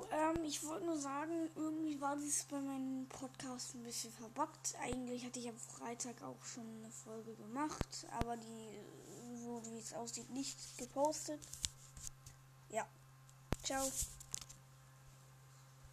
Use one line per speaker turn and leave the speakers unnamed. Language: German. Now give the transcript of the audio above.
Jo, ähm, ich wollte nur sagen, irgendwie war das bei meinem Podcast ein bisschen verbuggt. Eigentlich hatte ich am Freitag auch schon eine Folge gemacht, aber die äh, wurde, wie es aussieht, nicht gepostet. Ja. Ciao.